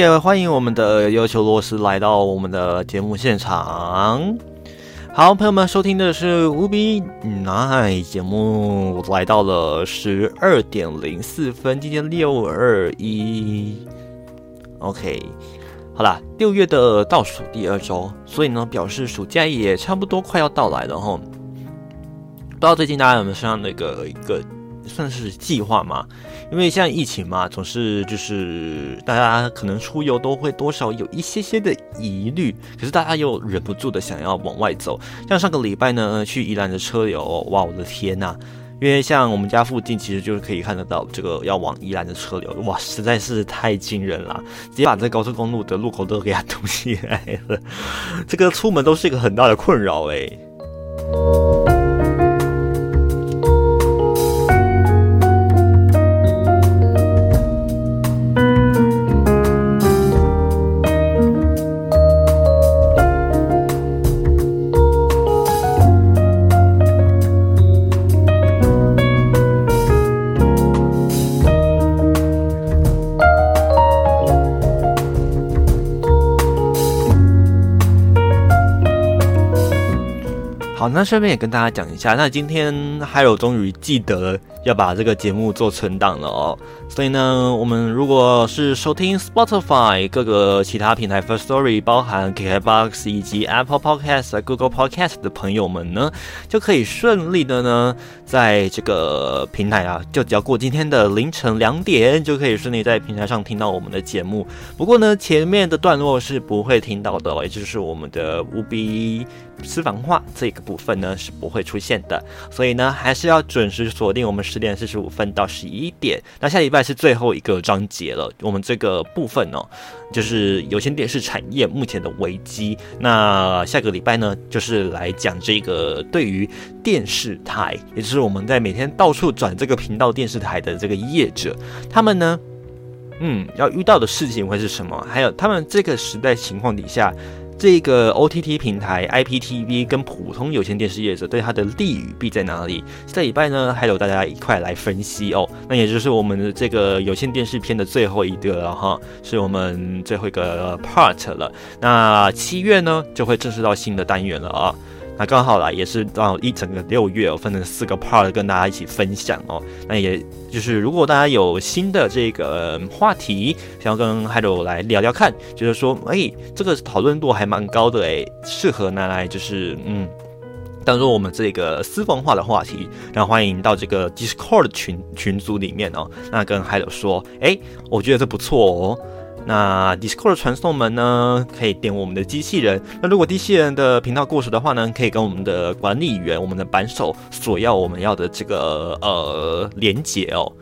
也欢迎我们的要求罗斯来到我们的节目现场。好，朋友们，收听的是无比奈节目，来到了十二点零四分，今天六二一，OK，好啦，六月的倒数第二周，所以呢，表示暑假也差不多快要到来了哈。不知道最近大家有没有上那个一个算是计划吗？因为像疫情嘛，总是就是大家可能出游都会多少有一些些的疑虑，可是大家又忍不住的想要往外走。像上个礼拜呢，去宜兰的车流，哇，我的天呐！因为像我们家附近，其实就是可以看得到这个要往宜兰的车流，哇，实在是太惊人了，直接把这高速公路的路口都给它堵起来了，这个出门都是一个很大的困扰哎。那顺便也跟大家讲一下，那今天还有终于记得要把这个节目做存档了哦。所以呢，我们如果是收听 Spotify 各个其他平台 First Story，包含 KKBox 以及 Apple Podcast、Google Podcast 的朋友们呢，就可以顺利的呢，在这个平台啊，就只要过今天的凌晨两点，就可以顺利在平台上听到我们的节目。不过呢，前面的段落是不会听到的，也就是我们的无比私房话这个部分呢是不会出现的。所以呢，还是要准时锁定我们十点四十五分到十一点。那下礼拜是最后一个章节了，我们这个部分哦，就是有线电视产业目前的危机。那下个礼拜呢，就是来讲这个对于电视台，也就是我们在每天到处转这个频道电视台的这个业者，他们呢，嗯，要遇到的事情会是什么？还有他们这个时代情况底下。这个 OTT 平台 IPTV 跟普通有线电视业者对它的利与弊在哪里？这礼拜呢，还有大家一块来分析哦。那也就是我们的这个有线电视片的最后一个了哈，是我们最后一个 part 了。那七月呢，就会正式到新的单元了啊。那刚好啦，也是到一整个六月，我分成四个 part 跟大家一起分享哦。那也就是如果大家有新的这个话题，想要跟 Hello 来聊聊看，就是说，哎，这个讨论度还蛮高的哎，适合拿来就是嗯，当做我们这个私房话的话题，然后欢迎到这个 Discord 群群组里面哦。那跟 Hello 说，哎，我觉得这不错哦。那 Discord 传送门呢，可以点我们的机器人。那如果机器人的频道过时的话呢，可以跟我们的管理员、我们的扳手索要我们要的这个呃连接哦。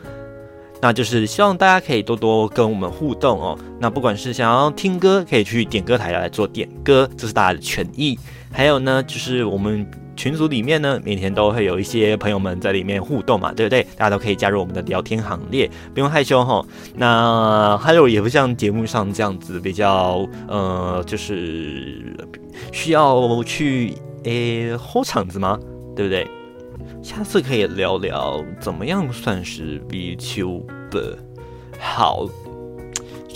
那就是希望大家可以多多跟我们互动哦。那不管是想要听歌，可以去点歌台来做点歌，这是大家的权益。还有呢，就是我们。群组里面呢，每天都会有一些朋友们在里面互动嘛，对不对？大家都可以加入我们的聊天行列，不用害羞哈。那还有也不像节目上这样子比较呃，就是需要去诶吼场子吗？对不对？下次可以聊聊怎么样算是 VTuber 好。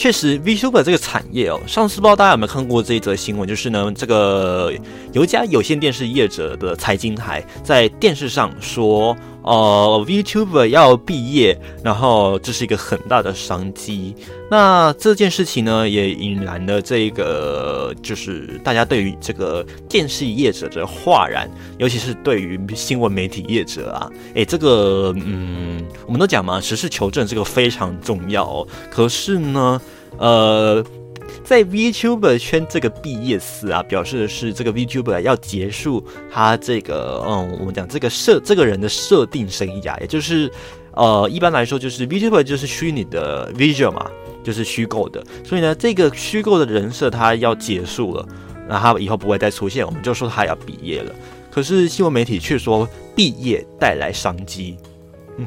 确实，VTuber 这个产业哦，上次不知道大家有没有看过这一则新闻，就是呢，这个有一家有线电视业者的财经台在电视上说，呃，VTuber 要毕业，然后这是一个很大的商机。那这件事情呢，也引燃了这个，就是大家对于这个电视业者的哗然，尤其是对于新闻媒体业者啊，诶，这个，嗯，我们都讲嘛，实事求证这个非常重要。可是呢，呃，在 VTuber 圈这个毕业词啊，表示的是这个 VTuber 要结束他这个，嗯，我们讲这个设这个人的设定生涯，也就是，呃，一般来说就是 VTuber 就是虚拟的 visual 嘛。就是虚构的，所以呢，这个虚构的人设他要结束了，那他以后不会再出现，我们就说他要毕业了。可是新闻媒体却说毕业带来商机，嗯。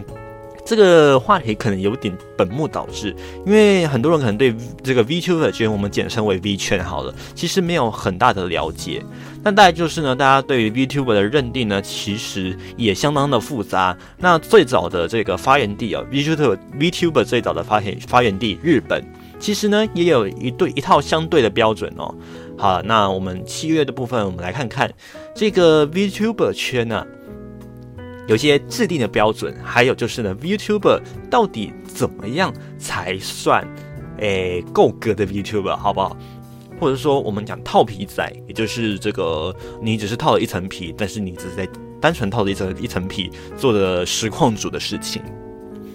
这个话题可能有点本末倒置，因为很多人可能对这个 VTuber 圈，我们简称为 V 圈好了，其实没有很大的了解。那大概就是呢，大家对于 VTuber 的认定呢，其实也相当的复杂。那最早的这个发源地啊，VTuber VTuber 最早的发源发源地日本，其实呢也有一对一套相对的标准哦。好，那我们七月的部分，我们来看看这个 VTuber 圈呢。有些制定的标准，还有就是呢，VTuber 到底怎么样才算诶够格的 VTuber，好不好？或者说我们讲套皮仔，也就是这个你只是套了一层皮，但是你只是在单纯套了一层一层皮做的实况主的事情。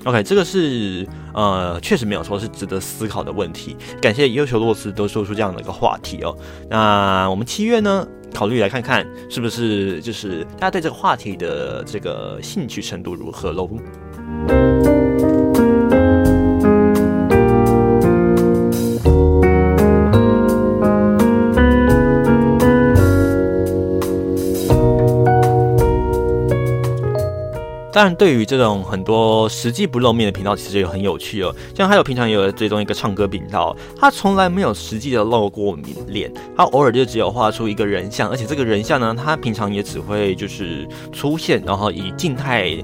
OK，这个是呃确实没有错，是值得思考的问题。感谢优秀洛斯都说出这样的一个话题哦。那我们七月呢？考虑来看看，是不是就是大家对这个话题的这个兴趣程度如何喽？但，对于这种很多实际不露面的频道，其实也很有趣哦。像还有平常也有追踪一个唱歌频道，他从来没有实际的露过脸，他偶尔就只有画出一个人像，而且这个人像呢，他平常也只会就是出现，然后以静态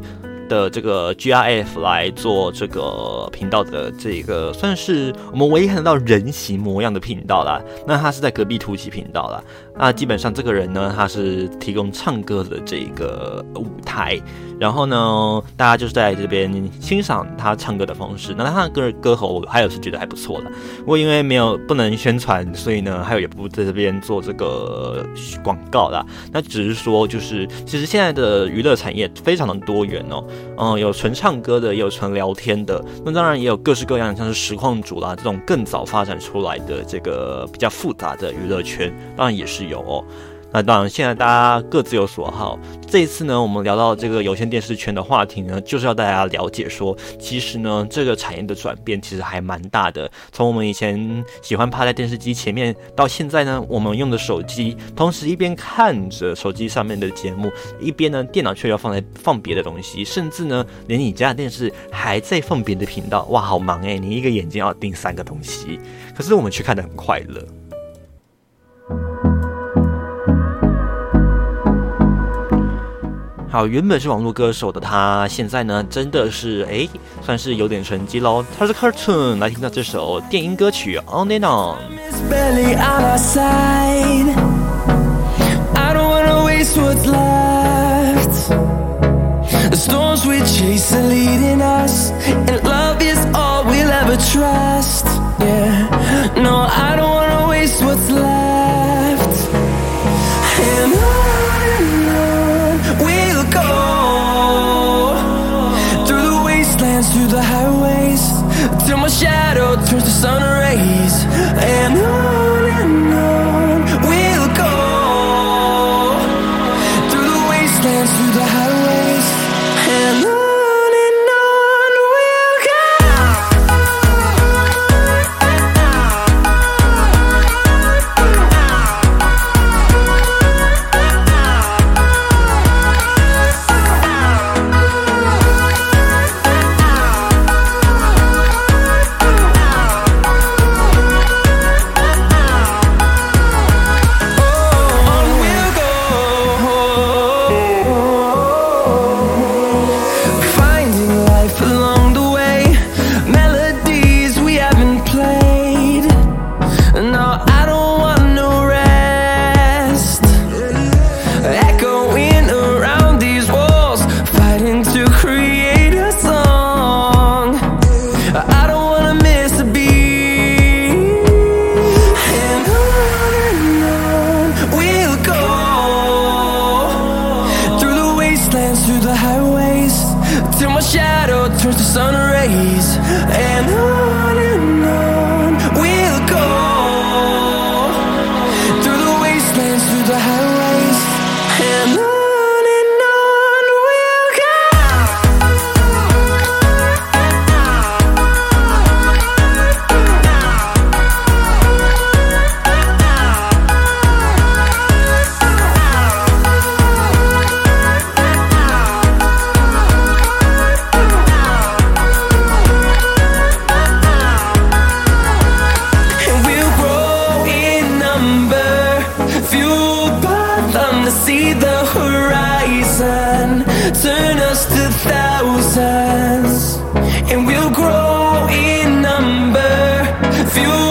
的这个 GIF 来做这个频道的这个，算是我们唯一看得到人形模样的频道啦。那他是在隔壁凸起频道啦。那基本上这个人呢，他是提供唱歌的这个舞台，然后呢，大家就是在这边欣赏他唱歌的方式。那他的歌歌喉我还有是觉得还不错的。不过因为没有不能宣传，所以呢，还有也不在这边做这个广告啦。那只是说，就是其实现在的娱乐产业非常的多元哦，嗯，有纯唱歌的，也有纯聊天的，那当然也有各式各样，像是实况主啦这种更早发展出来的这个比较复杂的娱乐圈，当然也是。有哦，那当然，现在大家各自有所好。这一次呢，我们聊到这个有线电视圈的话题呢，就是要大家了解说，其实呢，这个产业的转变其实还蛮大的。从我们以前喜欢趴在电视机前面，到现在呢，我们用的手机，同时一边看着手机上面的节目，一边呢，电脑却要放在放别的东西，甚至呢，连你家的电视还在放别的频道。哇，好忙诶，你一个眼睛要盯三个东西，可是我们却看得很快乐。好，原本是网络歌手的他，现在呢，真的是哎，算是有点成绩喽。他是 Cartoon，来听到这首电音歌曲《On and On》。you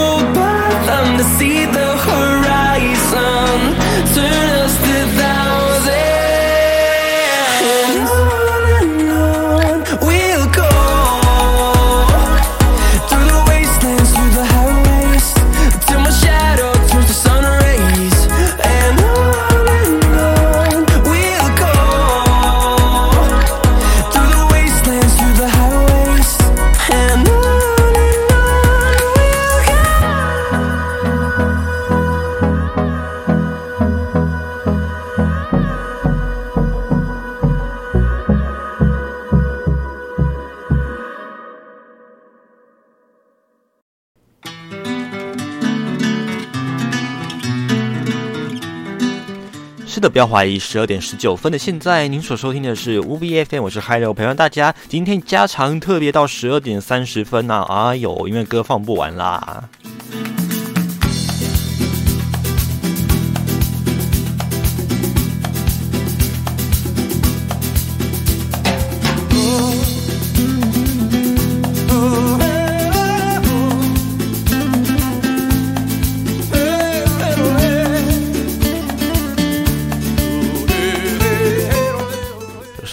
不要怀疑，十二点十九分的现在，您所收听的是 U B F M，我是 Hello，陪伴大家。今天加长特别到十二点三十分呐、哎呦，因为歌放不完啦。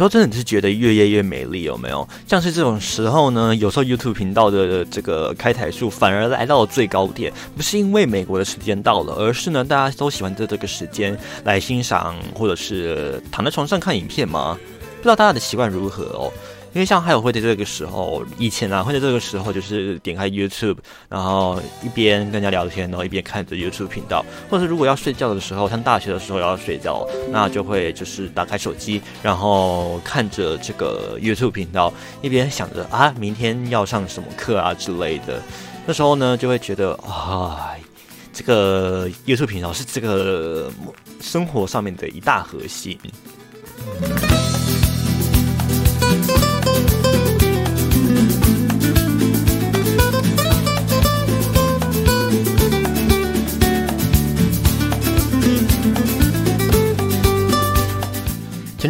时候真的是觉得越夜越美丽，有没有？像是这种时候呢，有时候 YouTube 频道的这个开台数反而来到了最高点，不是因为美国的时间到了，而是呢，大家都喜欢在这个时间来欣赏或者是躺在床上看影片吗？不知道大家的习惯如何哦。因为像还有会在这个时候，以前啊会在这个时候就是点开 YouTube，然后一边跟人家聊天，然后一边看着 YouTube 频道，或者如果要睡觉的时候，像大学的时候要睡觉，那就会就是打开手机，然后看着这个 YouTube 频道，一边想着啊明天要上什么课啊之类的。那时候呢就会觉得啊，这个 YouTube 频道是这个生活上面的一大核心。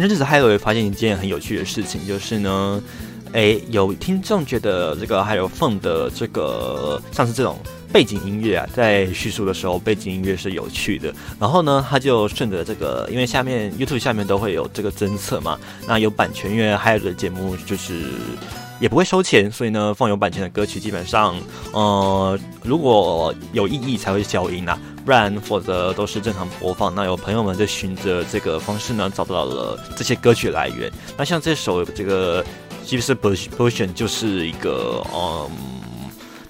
阵子还有发现一件很有趣的事情，就是呢，哎，有听众觉得这个还有凤的这个像是这种背景音乐啊，在叙述的时候背景音乐是有趣的，然后呢，他就顺着这个，因为下面 YouTube 下面都会有这个侦测嘛，那有版权，因为还有的节目就是也不会收钱，所以呢，放有版权的歌曲基本上，呃，如果有意义才会消音啊。不然，否则都是正常播放。那有朋友们就循着这个方式呢，找到了这些歌曲来源。那像这首这个《g i p s Version》就是一个嗯。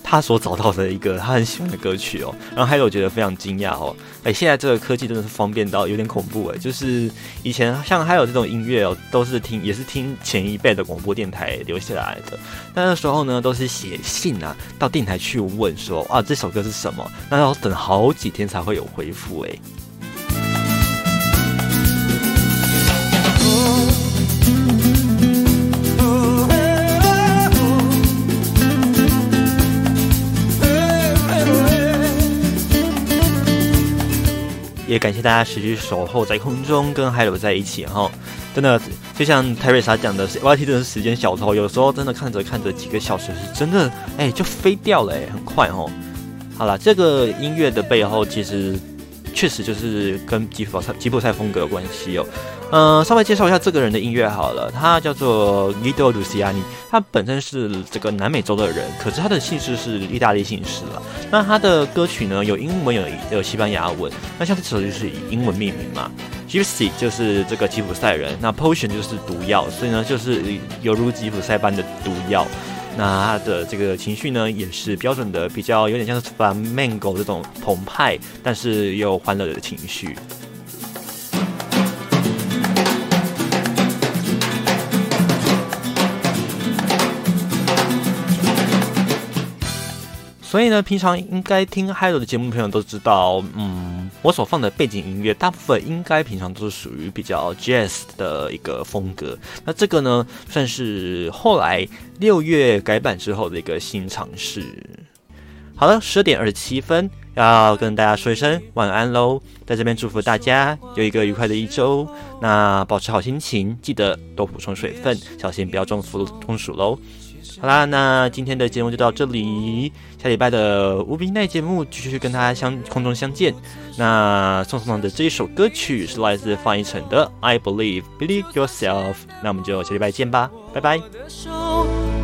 他所找到的一个他很喜欢的歌曲哦，然后还有我觉得非常惊讶哦，哎，现在这个科技真的是方便到有点恐怖哎，就是以前像还有这种音乐哦，都是听也是听前一辈的广播电台留下来的，但那时候呢都是写信啊到电台去问说啊这首歌是什么，那要等好几天才会有回复哎。也感谢大家持续守候在空中，跟海柳在一起哈。真的，就像泰瑞莎讲的，Y T 真的是时间小偷，有时候真的看着看着几个小时是真的，哎，就飞掉了，哎，很快哦。好了，这个音乐的背后其实确实就是跟吉普赛吉普赛风格有关系哦。嗯，稍微介绍一下这个人的音乐好了，他叫做 Guido Luciani，他本身是这个南美洲的人，可是他的姓氏是意大利姓氏了。那他的歌曲呢，有英文有有西班牙文。那像这首就是以英文命名嘛，Gypsy 就是这个吉普赛人，那 Potion 就是毒药，所以呢就是犹如吉普赛般的毒药。那他的这个情绪呢，也是标准的比较有点像是 Flamenco 这种澎湃，但是又欢乐的情绪。所以呢，平常应该听 Hello 的节目朋友都知道，嗯，我所放的背景音乐大部分应该平常都是属于比较 Jazz 的一个风格。那这个呢，算是后来六月改版之后的一个新尝试。好了，十二点二十七分，要跟大家说一声晚安喽，在这边祝福大家有一个愉快的一周。那保持好心情，记得多补充水分，小心不要中伏中暑喽。好啦，那今天的节目就到这里。下礼拜的无比奈节目继续跟大家相空中相见。那送上的这一首歌曲是来自方一晨的《I Believe Believe Yourself》。那我们就下礼拜见吧，拜拜。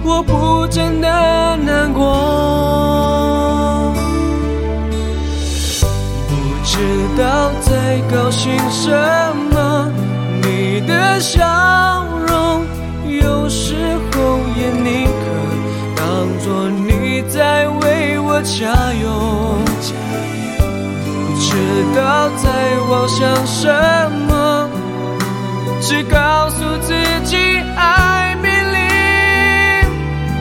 我不真的难过，不知道在高兴什么，你的笑容有时候也宁可当作你在为我加油。不知道在妄想什么，只告诉自己 I believe，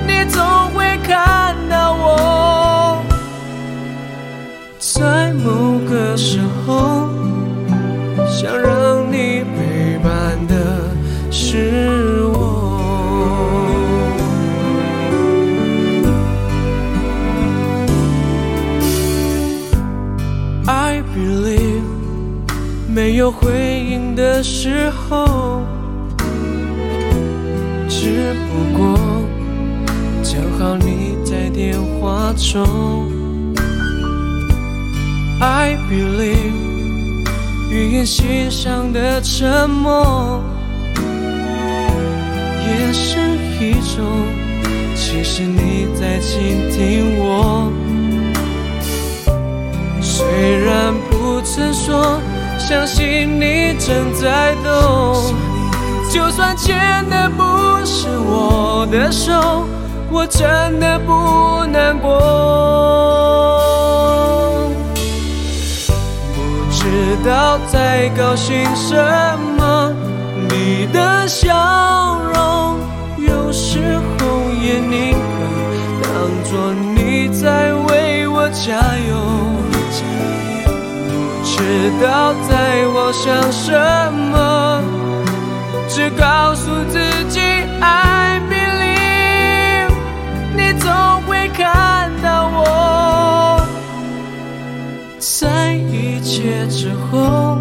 你总会看到我，在某个时候，想让没有回应的时候，只不过正好你在电话中。I believe，语言欣赏的沉默，也是一种，其实你在倾听我。虽然不曾说，相信你正在懂。就算牵的不是我的手，我真的不难过。不知道在高兴什么，你的笑容有时候也宁可当作你在为我加油。知道在妄想什么，只告诉自己 I believe，你总会看到我。在一切之后，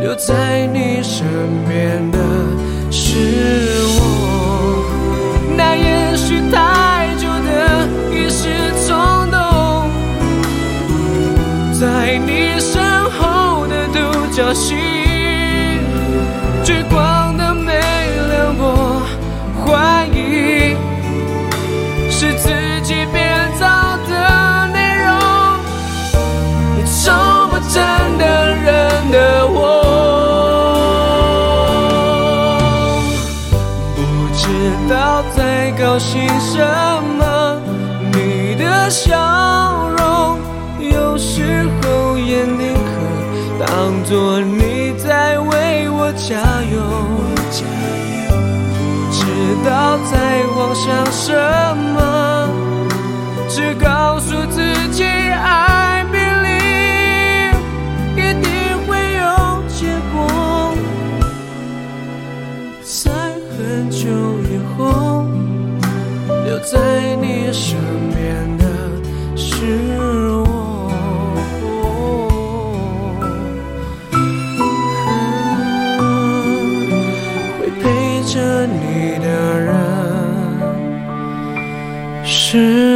留在你身边的是妄想什么，只告诉是